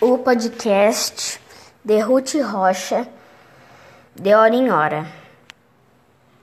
o podcast de Ruth Rocha, de hora em hora.